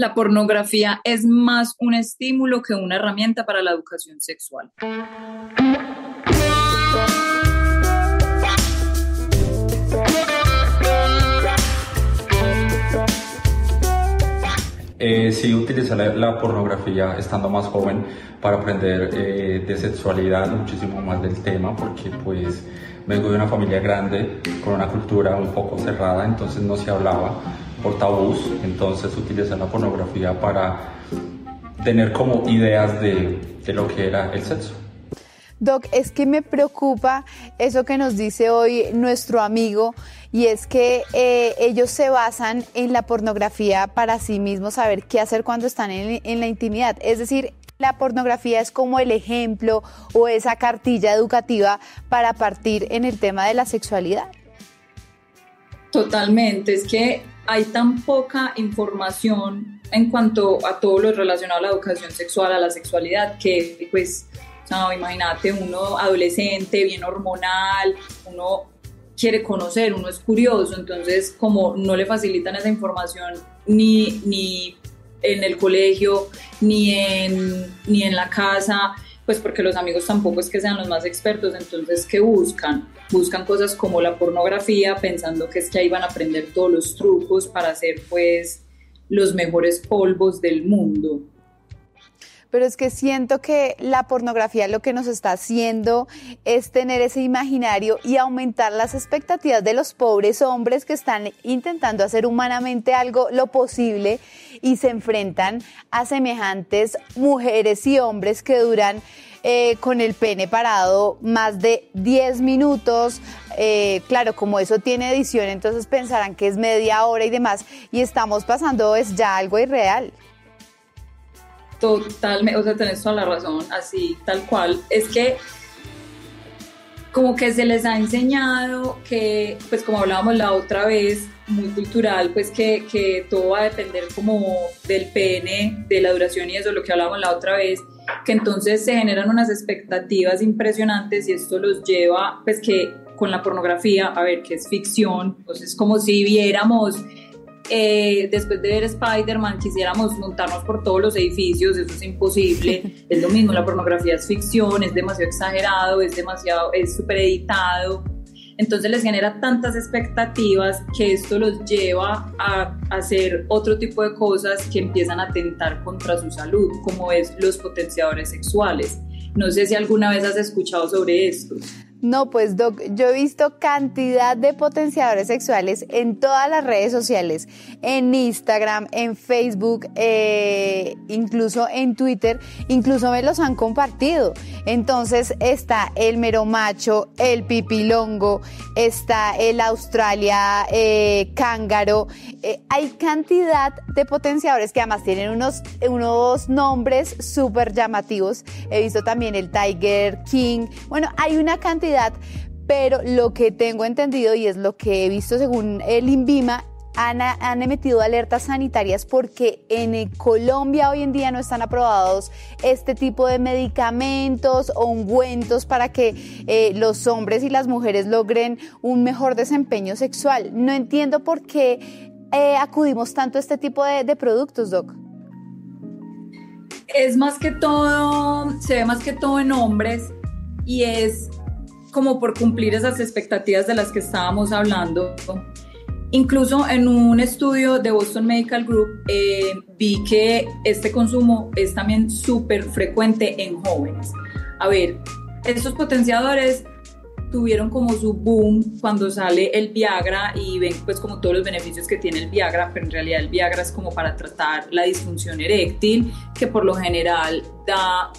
La pornografía es más un estímulo que una herramienta para la educación sexual. Eh, sí utilicé la, pornografía estando más joven para aprender eh, de sexualidad muchísimo más del tema porque pues vengo de una familia grande con una cultura un poco cerrada entonces no se hablaba por tabús, entonces utilizan la pornografía para tener como ideas de, de lo que era el sexo. Doc, es que me preocupa eso que nos dice hoy nuestro amigo y es que eh, ellos se basan en la pornografía para sí mismos saber qué hacer cuando están en, en, la intimidad. Es decir, la pornografía es como el ejemplo o esa cartilla educativa para partir en el tema de la sexualidad. Totalmente, es que hay tan poca información en cuanto a todo lo relacionado a la educación sexual, a la sexualidad, que pues, no, imagínate, uno adolescente, bien hormonal, uno quiere conocer, uno es curioso, entonces como no le facilitan esa información ni, ni en el colegio, ni en, ni en la casa, pues porque los amigos tampoco es que sean los más expertos, entonces ¿qué buscan? Buscan cosas como la pornografía, pensando que es que ahí van a aprender todos los trucos para hacer pues los mejores polvos del mundo pero es que siento que la pornografía lo que nos está haciendo es tener ese imaginario y aumentar las expectativas de los pobres hombres que están intentando hacer humanamente algo lo posible y se enfrentan a semejantes mujeres y hombres que duran eh, con el pene parado más de 10 minutos. Eh, claro, como eso tiene edición, entonces pensarán que es media hora y demás. Y estamos pasando es ya algo irreal. Totalmente, o sea, tenés toda la razón, así, tal cual. Es que como que se les ha enseñado que, pues como hablábamos la otra vez, muy cultural, pues que, que todo va a depender como del pene, de la duración y eso, lo que hablábamos la otra vez, que entonces se generan unas expectativas impresionantes y esto los lleva, pues que con la pornografía, a ver, que es ficción, entonces como si viéramos eh, después de ver Spider-Man quisiéramos montarnos por todos los edificios, eso es imposible, es lo mismo, la pornografía es ficción, es demasiado exagerado, es demasiado, es súper editado, entonces les genera tantas expectativas que esto los lleva a hacer otro tipo de cosas que empiezan a atentar contra su salud, como es los potenciadores sexuales. No sé si alguna vez has escuchado sobre esto. No, pues Doc, yo he visto cantidad de potenciadores sexuales en todas las redes sociales, en Instagram, en Facebook, eh, incluso en Twitter, incluso me los han compartido. Entonces está el mero macho, el pipilongo, está el Australia eh, cángaro. Eh, hay cantidad de potenciadores que además tienen unos, unos nombres súper llamativos. He visto también el Tiger King. Bueno, hay una cantidad pero lo que tengo entendido y es lo que he visto según el INVIMA, han, han, emitido alertas sanitarias porque en Colombia hoy en día no están aprobados este tipo de medicamentos o ungüentos para que eh, los hombres y las mujeres logren un mejor desempeño sexual. No entiendo por qué eh, acudimos tanto a este tipo de, de productos, Doc. Es más que todo, se ve más que todo en hombres y es como por cumplir esas expectativas de las que estábamos hablando. Incluso en un estudio de Boston Medical Group eh, vi que este consumo es también súper frecuente en jóvenes. A ver, estos potenciadores tuvieron como su boom cuando sale el Viagra y ven pues como todos los beneficios que tiene el Viagra, pero en realidad el Viagra es como para tratar la disfunción eréctil, que por lo general da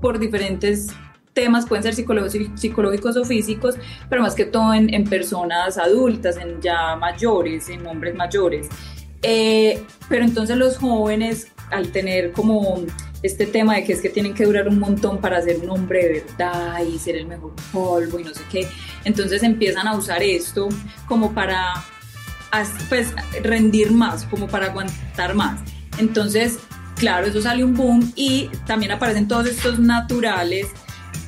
por diferentes temas, pueden ser psicológicos o físicos, pero más que todo en, personas adultas, en ya mayores, en hombres mayores. Eh, pero entonces los jóvenes, al tener como este tema de que es que tienen que durar un montón para ser un hombre de verdad y ser el mejor polvo y no sé qué, entonces empiezan a usar esto como para pues, rendir más, como para aguantar más. Entonces, claro, eso sale un boom y también aparecen todos estos naturales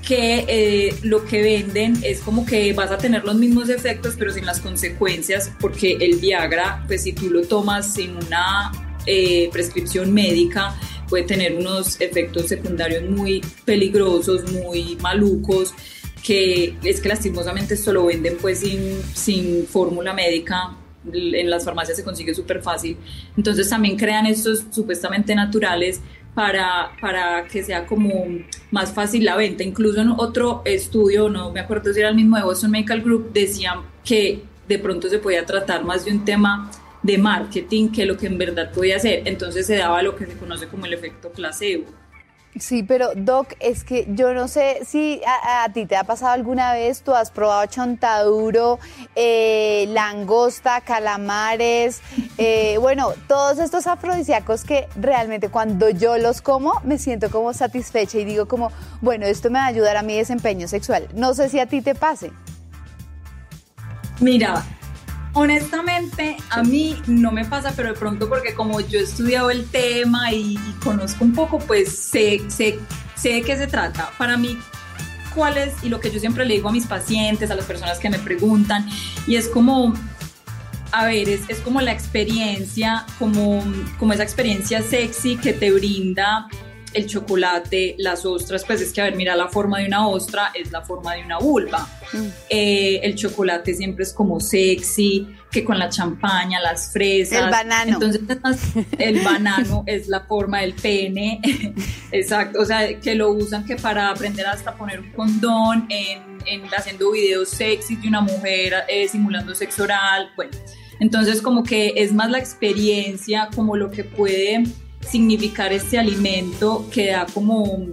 que eh, lo que venden es como que vas a tener los mismos efectos pero sin las consecuencias porque el Viagra pues si tú lo tomas sin una eh, prescripción médica, puede tener unos efectos secundarios muy peligrosos, muy malucos, que es que lastimosamente esto lo venden pues sin, sin fórmula médica, en las farmacias se consigue súper fácil. Entonces también crean estos supuestamente naturales para, para que sea como más fácil la venta. Incluso en otro estudio, no me acuerdo si era el mismo de Boston Medical Group, decían que de pronto se podía tratar más de un tema de marketing que lo que en verdad podía ser. Entonces se daba lo que se conoce como el efecto placebo. Sí, pero Doc, es que yo no sé si a, ti te ha pasado alguna vez, tú has probado chontaduro, eh, langosta, calamares, eh, bueno, todos estos afrodisíacos que realmente cuando yo los como me siento como satisfecha y digo como, bueno, esto me va a ayudar a mi desempeño sexual. No sé si a ti te pase. Mira, Honestamente, a mí no me pasa, pero de pronto porque como yo he estudiado el tema y, conozco un poco, pues sé, sé, sé de qué se trata. Para mí, cuál es, y lo que yo siempre le digo a mis pacientes, a las personas que me preguntan, y es como, a ver, es, es como la experiencia, como, como esa experiencia sexy que te brinda el chocolate, las ostras, pues es que, a ver, mira, la forma de una ostra es la forma de una vulva. Mm. Eh, el chocolate siempre es como sexy, que con la champaña, las fresas. El banano. Entonces, el banano es la forma del pene. Exacto, o sea, que lo usan que para aprender hasta poner un condón, en, haciendo videos sexy de una mujer eh, simulando sexo oral. Bueno, entonces como que es más la experiencia, como lo que puede significar este alimento que da como,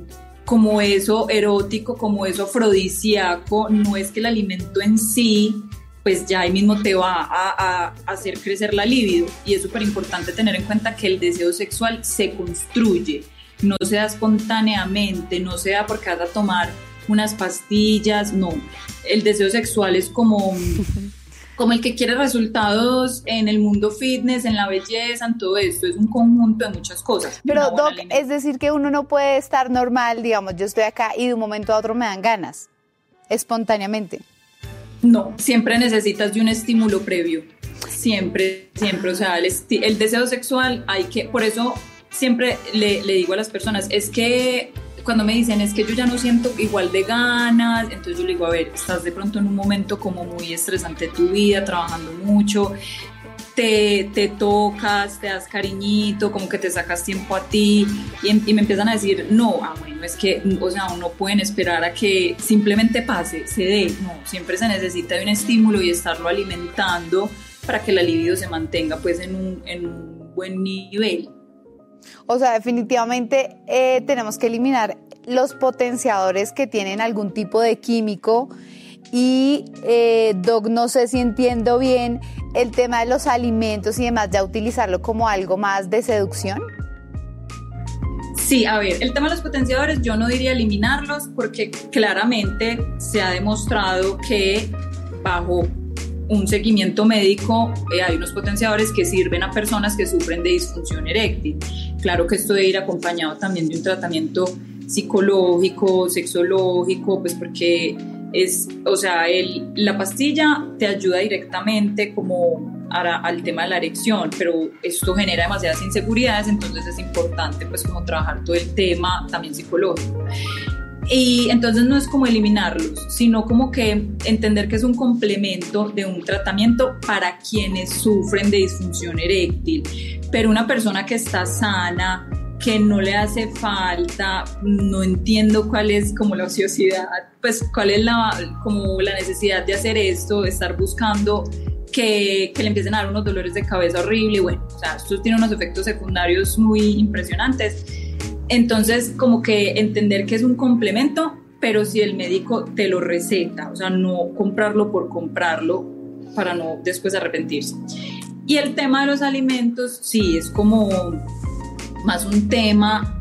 como eso erótico, como eso afrodisíaco, no es que el alimento en sí pues ya ahí mismo te va a, hacer crecer la libido. Y es súper importante tener en cuenta que el deseo sexual se construye, no se da espontáneamente, no se da porque vas a tomar unas pastillas, no, el deseo sexual es como como el que quiere resultados en el mundo fitness, en la belleza, en todo esto. Es un conjunto de muchas cosas. Pero, Doc, es decir que uno no puede estar normal, digamos, yo estoy acá y de un momento a otro me dan ganas, espontáneamente. No, siempre necesitas de un estímulo previo. Siempre, siempre. O sea, el, deseo sexual hay que, por eso siempre le, le digo a las personas, es que cuando me dicen es que yo ya no siento igual de ganas, entonces yo le digo, a ver, estás de pronto en un momento como muy estresante de tu vida, trabajando mucho, te, te, tocas, te das cariñito, como que te sacas tiempo a ti y, em, me empiezan a decir, no, ah, bueno, es que, o sea, no pueden esperar a que simplemente pase, se dé, no, siempre se necesita de un estímulo y estarlo alimentando para que la libido se mantenga pues en un, en un buen nivel. O sea, definitivamente eh, tenemos que eliminar los potenciadores que tienen algún tipo de químico. Y, eh, Doc, no sé si entiendo bien el tema de los alimentos y demás, ya utilizarlo como algo más de seducción. Sí, a ver, el tema de los potenciadores yo no diría eliminarlos porque claramente se ha demostrado que bajo un seguimiento médico, eh, hay unos potenciadores que sirven a personas que sufren de disfunción eréctil. Claro que esto debe ir acompañado también de un tratamiento psicológico, sexológico, pues porque es, o sea, el, la pastilla te ayuda directamente como al tema de la erección, pero esto genera demasiadas inseguridades, entonces es importante pues como trabajar todo el tema también psicológico. Y entonces no es como eliminarlos, sino como que entender que es un complemento de un tratamiento para quienes sufren de disfunción eréctil. Pero una persona que está sana, que no le hace falta, no entiendo cuál es como la ociosidad, pues cuál es la, como la necesidad de hacer esto, de estar buscando que, que, le empiecen a dar unos dolores de cabeza horrible. Bueno, o sea, esto tiene unos efectos secundarios muy impresionantes entonces, como que entender que es un complemento, pero si el médico te lo receta, o sea, no comprarlo por comprarlo para no después arrepentirse. Y el tema de los alimentos, sí, es como más un tema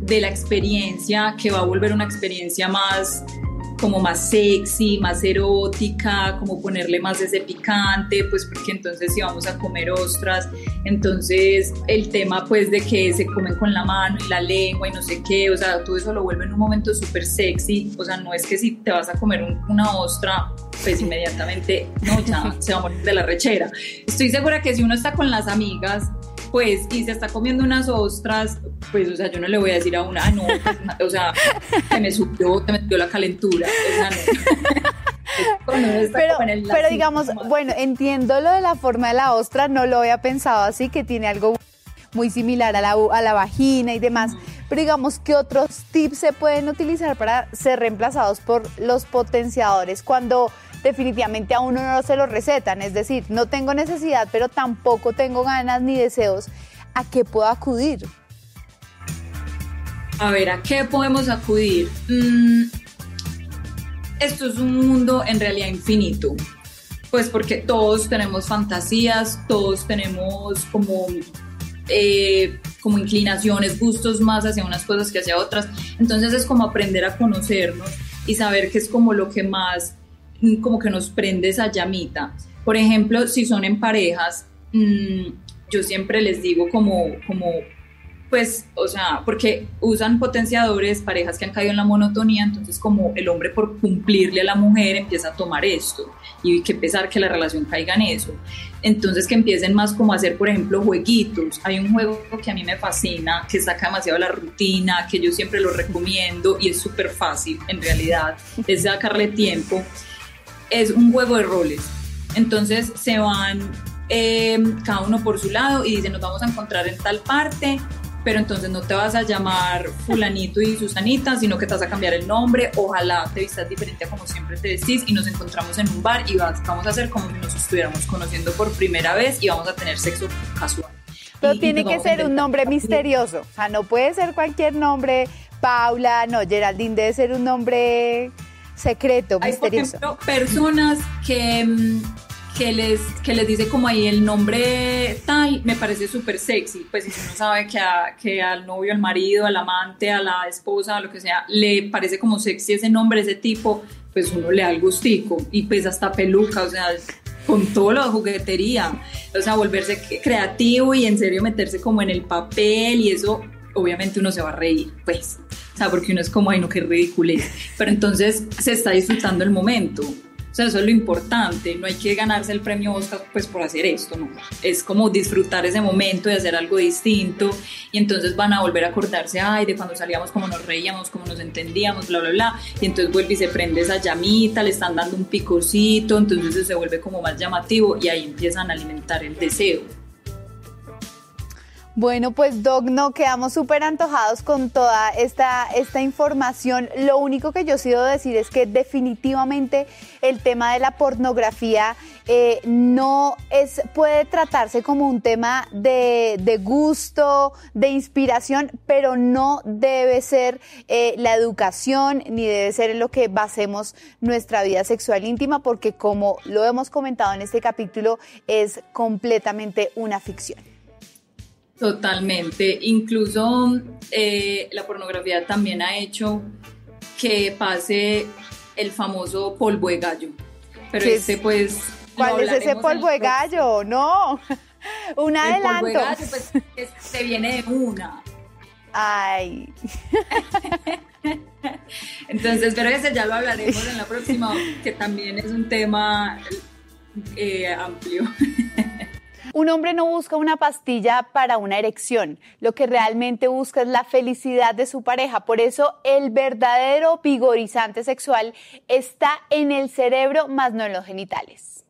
de la experiencia que va a volver una experiencia más como más sexy, más erótica, como ponerle más ese picante, pues porque entonces si vamos a comer ostras, entonces el tema pues de que se comen con la mano y la lengua y no sé qué, o sea, todo eso lo vuelve en un momento súper sexy, o sea, no es que si te vas a comer una ostra, pues inmediatamente, no, ya se va a morir de la rechera. Estoy segura que si uno está con las amigas, pues, y se está comiendo unas ostras, pues, o sea, yo no le voy a decir a una, ah, no, pues, o sea, se me subió, se me dio la calentura, o sea, no. pero, pero digamos, bueno, entiendo lo de la forma de la ostra, no lo había pensado así, que tiene algo muy similar a la, a la vagina y demás. Pero digamos, ¿qué otros tips se pueden utilizar para ser reemplazados por los potenciadores cuando definitivamente a uno no se lo recetan? Es decir, no tengo necesidad, pero tampoco tengo ganas ni deseos. ¿A qué puedo acudir? A ver, ¿a qué podemos acudir? Mm, esto es un mundo en realidad infinito pues porque todos tenemos fantasías, todos tenemos como eh, como inclinaciones, gustos más hacia unas cosas que hacia otras. Entonces es como aprender a conocernos y saber qué es como lo que más, como que nos prende esa llamita. Por ejemplo, si son en parejas, mm, yo siempre les digo como, como pues, o sea, porque usan potenciadores, parejas que han caído en la monotonía, entonces como el hombre por cumplirle a la mujer empieza a tomar esto y que pesar que la relación caiga en eso. Entonces que empiecen más como a hacer, por ejemplo, jueguitos. Hay un juego que a mí me fascina, que saca demasiado la rutina, que yo siempre lo recomiendo y es súper fácil en realidad, es sacarle tiempo. Es un juego de roles. Entonces se van eh, cada uno por su lado y dicen nos vamos a encontrar en tal parte pero entonces no te vas a llamar fulanito y Susanita, sino que te vas a cambiar el nombre, ojalá te vistas diferente a como siempre te vestís y nos encontramos en un bar y vamos a hacer como si nos estuviéramos conociendo por primera vez y vamos a tener sexo casual. Pero tiene que ser un nombre misterioso, o sea, no puede ser cualquier nombre, Paula, no, Geraldine debe ser un nombre secreto, misterioso. Por ejemplo, personas que mm, que les, que les dice como ahí el nombre tal, me parece súper sexy. Pues si uno sabe que, que al novio, al marido, al amante, a la esposa, lo que sea, le parece como sexy ese nombre, ese tipo, pues uno le da el gustico. Y pues hasta peluca, o sea, con todo lo de juguetería. O sea, volverse creativo y en serio meterse como en el papel y eso, obviamente uno se va a reír, pues. O sea, porque uno es como, ay, no, qué ridículo. Pero entonces se está disfrutando el momento. O sea, eso es lo importante, no hay que ganarse el premio Oscar pues por hacer esto, no. Es como disfrutar ese momento de hacer algo distinto y entonces van a volver a acordarse, ay, de cuando salíamos, cómo nos reíamos, cómo nos entendíamos, bla, bla, bla. Y entonces vuelve y se prende esa llamita, le están dando un picocito, entonces se vuelve como más llamativo y ahí empiezan a alimentar el deseo. Bueno, pues Doc, no quedamos súper antojados con toda esta, esta información. Lo único que yo sí debo decir es que definitivamente el tema de la pornografía eh, no es, puede tratarse como un tema de, de gusto, de inspiración, pero no debe ser eh, la educación ni debe ser en lo que basemos nuestra vida sexual íntima, porque como lo hemos comentado en este capítulo, es completamente una ficción. Totalmente. Incluso eh, la pornografía también ha hecho que pase el famoso polvo de gallo. Pero este pues... ¿Cuál es ese polvo de gallo? No. Un adelanto. El polvo de gallo pues se viene de una. Ay. Entonces, pero ese ya lo hablaremos en la próxima, que también es un tema eh, amplio. Un hombre no busca una pastilla para una erección, lo que realmente busca es la felicidad de su pareja. Por eso el verdadero vigorizante sexual está en el cerebro más no en los genitales.